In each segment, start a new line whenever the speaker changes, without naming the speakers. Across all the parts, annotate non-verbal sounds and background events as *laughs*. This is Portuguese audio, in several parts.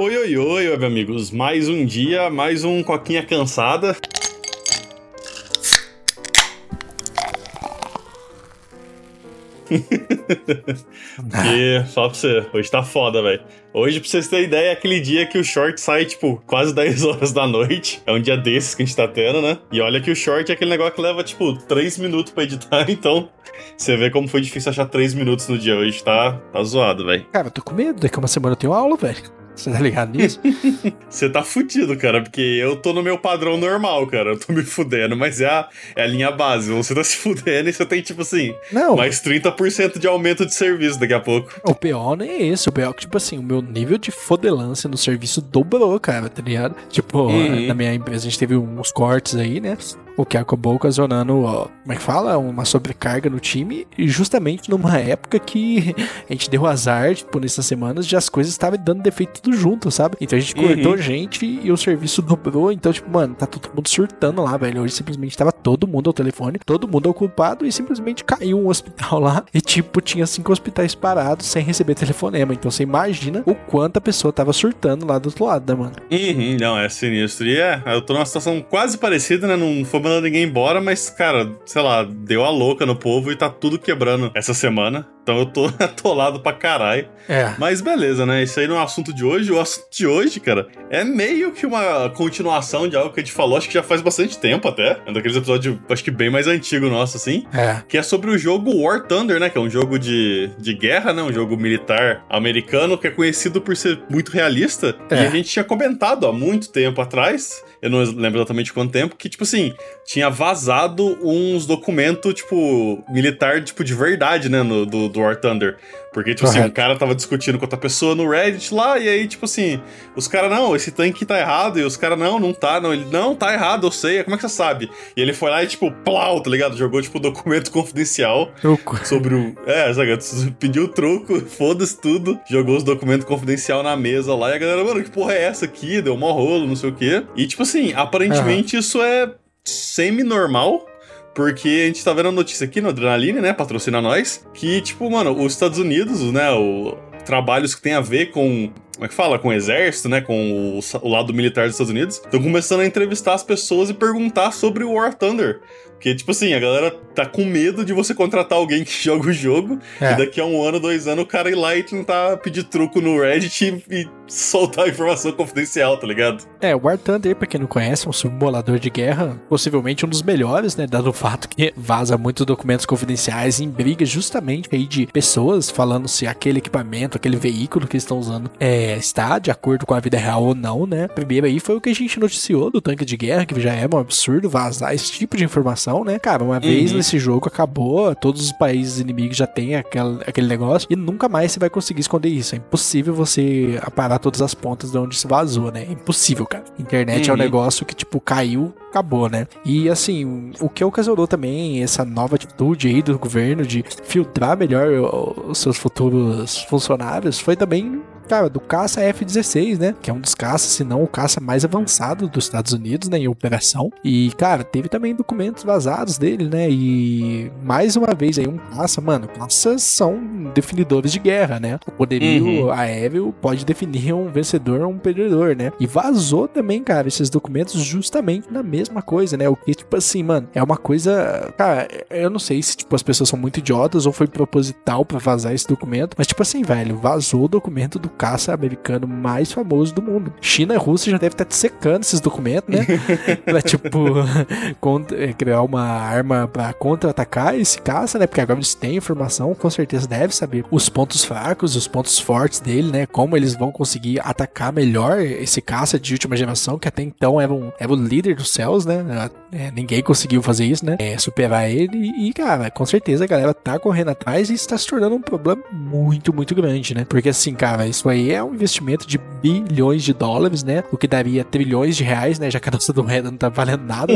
Oi, oi, oi, meus amigos. Mais um dia, mais um Coquinha Cansada. *laughs* Porque, fala pra você, hoje tá foda, velho. Hoje, pra vocês terem ideia, é aquele dia que o short sai, tipo, quase *laughs* 10 horas da noite. É um dia desses que a gente tá tendo, né? E olha que o short é aquele negócio que leva, tipo, 3 minutos pra editar, *laughs* então. Você vê como foi difícil achar 3 minutos no dia hoje, tá, tá zoado, velho.
Cara, eu tô com medo, daqui uma semana eu tenho aula, velho. *laughs* Você tá ligado nisso? *laughs*
Você tá fudido, cara, porque eu tô no meu padrão normal, cara. Eu tô me fudendo, mas é a, é a linha base. Você tá se fudendo e você tem, tipo assim,
Não.
mais 30% de aumento de serviço daqui a pouco.
O pior não é esse. O pior é que, tipo assim, o meu nível de fodelância no serviço dobrou, cara, tá ligado? Tipo,
Uhum.
na minha empresa a gente teve uns cortes aí, né? O que acabou ocasionando, ó, como é que fala? Uma sobrecarga no time. E justamente numa época que *laughs* a gente deu azar, tipo, nessas semanas, de as coisas estavam dando defeito tudo junto, sabe? Então a gente
Uhum.
cortou gente e o serviço dobrou. Então, tipo, mano, tá todo mundo surtando lá, velho. Hoje simplesmente tava todo mundo ao telefone, todo mundo ocupado e simplesmente caiu um hospital *laughs* lá. E, tipo, tinha cinco hospitais parados sem receber telefonema. Então você imagina o quanto a pessoa tava surtando lá do outro lado, né, mano?
Uhum, não, é sinistro. E é, eu tô numa situação quase parecida, né? Não foi mandando ninguém embora, mas, cara, sei lá, deu a louca no povo e tá tudo quebrando essa semana. Então eu tô *laughs* atolado pra caralho.
É.
Mas beleza, né? Isso aí não é o assunto de hoje. O assunto de hoje, cara, é meio que uma continuação de algo que a gente falou, acho que já faz bastante tempo até. É um daqueles episódios, acho que bem mais antigo nosso, assim.
É.
Que é sobre o jogo War Thunder, né? Que é um jogo de, de guerra, né? Um jogo militar americano que é conhecido por ser muito realista.
É.
E a gente tinha comentado há muito tempo atrás, eu não lembro exatamente quanto tempo, que, tipo assim, tinha vazado uns documentos, tipo, militar, tipo, de verdade, né? No, do, do War Thunder. Porque, tipo assim,
Correto.
um cara tava discutindo com outra pessoa no Reddit lá, e aí, tipo assim, os caras, não, esse tanque tá errado, e os caras, não, não tá, não. Ele, não, tá errado, eu sei, como é que você sabe? E ele foi lá e, tipo, plau, tá ligado? Jogou, tipo, documento *laughs* confidencial
Truco.
sobre o. É, sabe? Pediu o troco, *laughs* foda-se tudo, jogou os documentos confidencial na mesa lá, e a galera, mano, que porra é essa aqui? Deu mó rolo, não sei o quê. E, tipo assim, aparentemente isso é semi-normal. Porque a gente tá vendo a notícia aqui no Adrenaline, né? Patrocina nós. Que, tipo, mano, os Estados Unidos, né? O, trabalhos que tem a ver com. Como é que fala? Com o exército, né? Com o, o lado militar dos Estados Unidos. Estão começando a entrevistar as pessoas e perguntar sobre o War Thunder. Porque, tipo assim, a galera tá com medo de você contratar alguém que *laughs* joga o jogo
É.
e daqui a um ano, dois anos, o cara ir lá e tentar pedir truco no Reddit e, e soltar a informação confidencial, tá ligado?
É, o War Thunder, pra quem não conhece, é um simulador de guerra, possivelmente um dos melhores, né? Dado o fato que vaza muitos documentos confidenciais em briga justamente aí de pessoas falando se aquele equipamento, aquele veículo que eles estão usando é, está de acordo com a vida real ou não, né? Primeiro aí foi o que a gente noticiou do tanque de guerra, que já é um absurdo vazar esse tipo de informação, né? Cara, uma vez
Uhum.
nesse jogo acabou, todos os países inimigos já têm aquele, aquele negócio e nunca mais você vai conseguir esconder isso. É impossível você aparar todas as pontas de onde se vazou, né? É impossível, cara. Internet é um
Uhum.
negócio que, tipo, caiu, acabou, né? E assim, o que ocasionou também essa nova atitude aí do governo de filtrar melhor os seus futuros funcionários foi também. Cara, do caça F-16, né? Que é um dos caças, se não o caça mais avançado dos Estados Unidos, né? Em operação. E, cara, teve também documentos vazados dele, né? E mais uma vez aí, um caça, mano, caças são definidores de guerra, né? O poderio
Uhum.
aéreo pode definir um vencedor ou um perdedor, né? E vazou também, cara, esses documentos justamente na mesma coisa, né? O que, tipo assim, mano, é uma coisa. Cara, eu não sei se, tipo, as pessoas são muito idiotas ou foi proposital pra vazar esse documento, mas, tipo assim, velho, vazou o documento do caça americano mais famoso do mundo. China e Rússia já devem estar secando esses documentos, né? *laughs* pra, tipo, *laughs* eh, criar uma arma pra contra-atacar esse caça, né? Porque agora eles têm informação, com certeza deve saber os pontos fracos, os pontos fortes dele, né? Como eles vão conseguir atacar melhor esse caça de última geração, que até então era, um, era o líder dos né? É, ninguém conseguiu fazer isso, né? É, superar ele. E, cara, com certeza a galera tá correndo atrás e está se tornando um problema muito, muito grande, né? Porque assim, cara, isso aí é um investimento de bilhões de dólares, né? O que daria trilhões de reais, né? Já que a nossa moeda não tá valendo nada.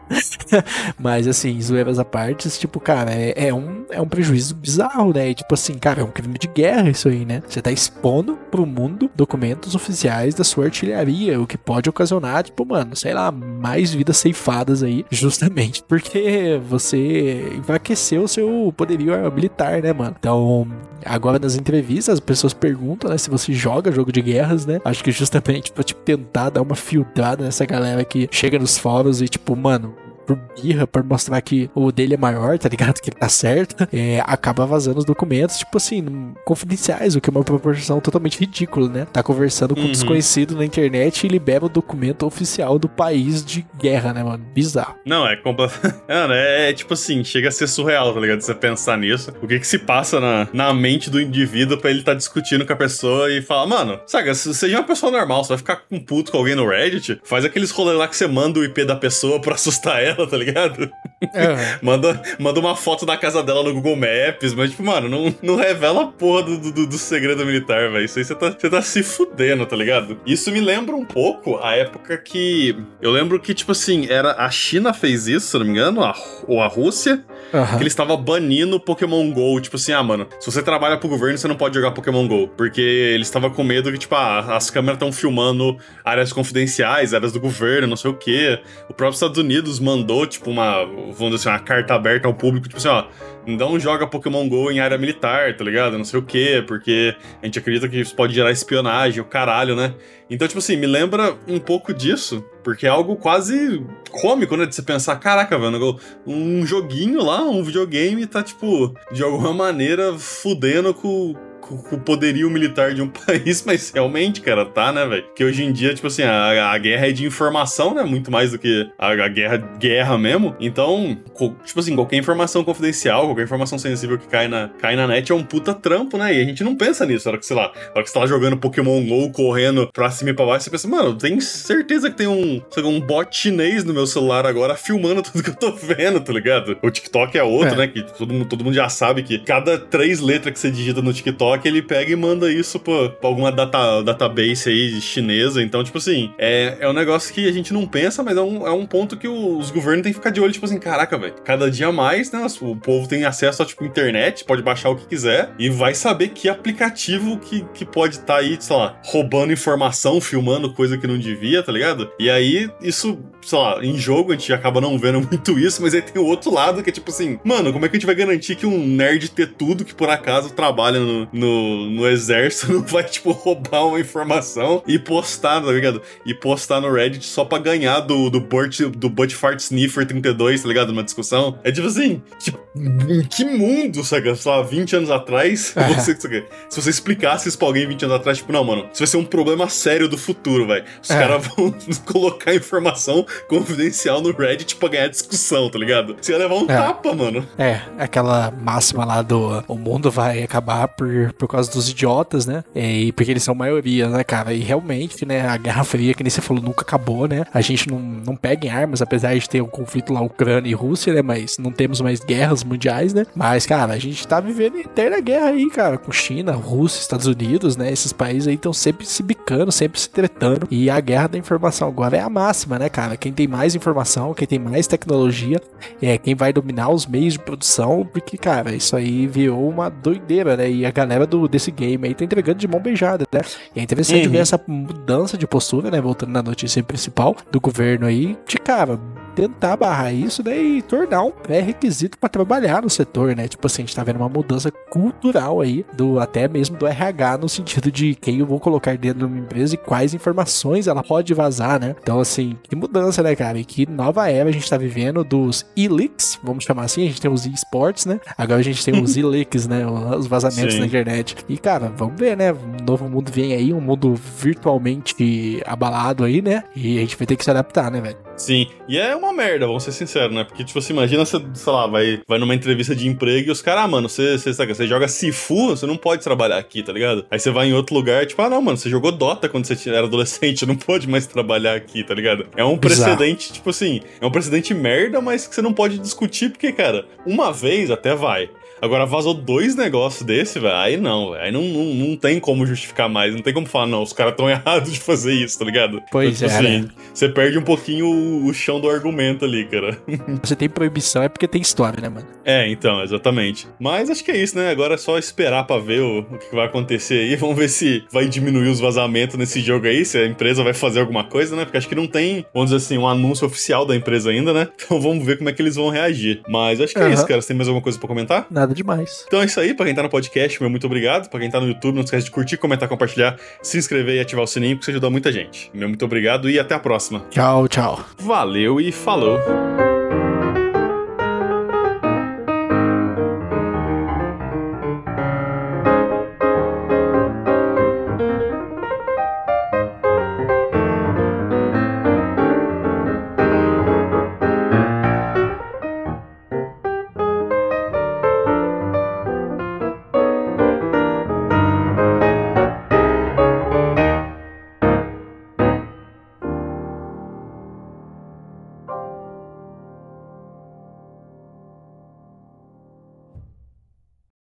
*laughs* Mas assim, zoeiras à parte, tipo, cara, é, é um, é um prejuízo bizarro, né? E, tipo assim, cara, é um crime de guerra isso aí, né? Você tá expondo pro mundo documentos oficiais da sua artilharia, o que pode ocasionar, tipo, mano, sei lá, mais vidas ceifadas aí, justamente porque você enfraqueceu o seu poderio militar, né, mano? Então, agora nas entrevistas as pessoas perguntam, né, se você joga jogo de guerras, né? Acho que justamente pra, tipo, tentar dar uma filtrada nessa galera que chega nos fóruns e, tipo, mano, por birra, por mostrar que o dele é maior, tá ligado? Que tá certo, é, acaba vazando os documentos, tipo assim, confidenciais, o que é uma proporção totalmente ridícula, né? Tá conversando com um uhum. desconhecido na internet e libera o documento oficial do país de guerra, né, mano? Bizarro.
Não, é completamente. *laughs* É, é, tipo assim, chega a ser surreal, tá ligado? Você pensar nisso. O que que se passa na, na mente do indivíduo pra ele tá discutindo com a pessoa e falar, mano, saca, seja uma pessoa normal, você vai ficar com puto com alguém no Reddit, faz aqueles rolês lá que você manda o IP da pessoa pra *laughs* assustar ela dela, tá ligado? É. *laughs* manda, manda uma foto da casa dela no Google Maps, mas, tipo, mano, não, não revela a porra do, do, do segredo militar, velho. Isso aí você tá, você tá se fudendo, tá ligado? Isso me lembra um pouco a época que. Eu lembro que, tipo assim, era a China fez isso, se não me engano, a, ou a Rússia. Uhum. Que eles estavam banindo Pokémon GO. Tipo assim, ah, mano, se você trabalha pro governo, você não pode jogar Pokémon GO. Porque eles estavam com medo que, tipo, ah, as câmeras estão filmando áreas confidenciais, áreas do governo, não sei o quê. O próprio Estados Unidos mandou, tipo, uma, vamos dizer assim, uma carta aberta ao público, tipo assim, ó, não joga Pokémon GO em área militar, tá ligado? Não sei o quê, porque a gente acredita que isso pode gerar espionagem, o caralho, né? Então, tipo assim, me lembra um pouco disso, porque é algo quase cômico, né? De você pensar, caraca, velho, um joguinho lá, um videogame tá, tipo, de alguma maneira fudendo com com o poderio militar de um *laughs* país, mas realmente, cara, tá, né, velho? Que hoje em dia, tipo assim, a, a, guerra é de informação, né? Muito mais do que a, a, guerra, guerra mesmo. Então, tipo assim, qualquer informação confidencial, qualquer informação sensível que cai na, cai na net é um puta trampo, né? E a gente não pensa nisso. Na hora que, sei lá, na hora que você tá jogando Pokémon GO, correndo pra cima e pra baixo, você pensa, mano, tem certeza que tem um, sei lá, um bot chinês no meu celular agora filmando *laughs* tudo que eu tô vendo, tá ligado? O TikTok é outro, é. né? Que todo mundo, todo mundo já sabe que cada três letras que você digita no TikTok que ele pega e manda isso pra, pra alguma data, database aí chinesa. Então, tipo assim, é, é um negócio que a gente não pensa, mas é um, é um ponto que os governos têm que ficar de olho, tipo assim, caraca, velho. Cada dia mais, né? O povo tem acesso a, tipo, internet, pode baixar o que quiser e vai saber que aplicativo que, que pode estar tá aí, sei lá, roubando informação, filmando coisa que não devia, tá ligado? E aí, isso, sei lá, em jogo a gente acaba não vendo *laughs* muito isso, mas aí tem o outro lado que é tipo assim, mano, como é que a gente vai garantir que um nerd ter tudo que por acaso trabalha no, no no, exército *laughs* não vai, tipo, roubar uma informação e postar, tá ligado? E postar no Reddit só pra ganhar do, do, Burt, do Butt Fart Sniffer 32, tá ligado? Numa discussão. É tipo assim, tipo, em que mundo? Sei lá, 20 anos atrás, *laughs* você, se você explicasse isso pra alguém 20 anos atrás, tipo, não, mano, isso vai ser um problema sério do futuro, velho. Os é. caras vão *laughs* colocar informação confidencial no Reddit pra ganhar discussão, tá ligado? Você ia levar um é. tapa, mano.
É, aquela máxima lá do o mundo vai acabar por, por causa dos idiotas, né? E porque eles são maioria, né, cara? E realmente, né, a Guerra Fria, que nem você falou, nunca acabou, né? A gente não, não pega em armas, apesar de ter um conflito lá Ucrânia e Rússia, né? Mas não temos mais guerras mundiais, né? Mas, cara, a gente tá vivendo eterna guerra aí, cara, com China, Rússia, Estados Unidos, né? Esses países aí estão sempre se bicando, sempre se tretando. E a guerra da informação agora é a máxima, né, cara? Quem tem mais informação, quem tem mais tecnologia, é quem vai dominar os meios de produção, porque, cara, isso aí virou uma doideira, né? E a galera do desse game aí tá entregando de mão beijada, né? E é interessante uhum. ver essa mudança de postura, né? Voltando na notícia principal do governo aí, de cara, tentar barrar isso né, e tornar um pré-requisito para trabalhar no setor, né? Tipo assim, a gente tá vendo uma mudança cultural aí, do até mesmo do RH, no sentido de quem eu vou colocar dentro de uma empresa e quais informações ela pode vazar, né? Então, assim, que mudança, né, cara? E que nova era a gente tá vivendo dos e-leaks, vamos chamar assim, a gente tem os e-sports, né? Agora a gente tem os *laughs* e-leaks, né? Os vazamentos Sim. na internet. E, cara, vamos ver, né? Um novo mundo vem aí, um mundo virtualmente abalado aí, né? E a gente vai ter que se adaptar, né, velho?
Sim, e é uma merda, vamos ser sinceros, né? Porque, tipo, você imagina você, sei lá, vai, vai numa entrevista de emprego e os caras, ah, mano, você, você, sabe, você joga Sifu, você não pode trabalhar aqui, tá ligado? Aí você vai em outro lugar, tipo, ah, não, mano, você jogou Dota quando você era adolescente, *laughs* não pode mais trabalhar aqui, tá ligado? É um precedente, Exato. tipo assim, é um precedente merda, mas que você não pode discutir, porque, cara, uma vez até vai. Agora vazou dois negócios desse, velho. Aí não, velho. Aí não, não, não tem como justificar mais. Não tem como falar, não, os caras tão *laughs* errados de fazer isso, tá ligado?
Pois
então,
é.
assim,
né?
você perde um pouquinho o, o chão do argumento ali, cara. *laughs*
Você tem proibição é porque tem história, né, mano?
É, então, exatamente. Mas acho que é isso, né? Agora é só esperar pra ver o, o que vai acontecer aí. *laughs* Vamos ver se vai diminuir os vazamentos nesse jogo aí, se a empresa vai fazer alguma coisa, né? Porque acho que não tem, vamos dizer assim, um anúncio oficial da empresa ainda, né? Então vamos ver como é que eles vão reagir. Mas acho que é
Aham.
isso, cara. Você tem mais alguma coisa pra comentar?
Nada demais.
Então é isso aí, pra quem tá no podcast, meu muito obrigado. Pra quem tá no YouTube, não esquece de curtir, comentar, compartilhar, se inscrever e ativar o sininho, porque isso ajuda muita gente. Meu muito obrigado e até a próxima.
Tchau, tchau.
Valeu e falou!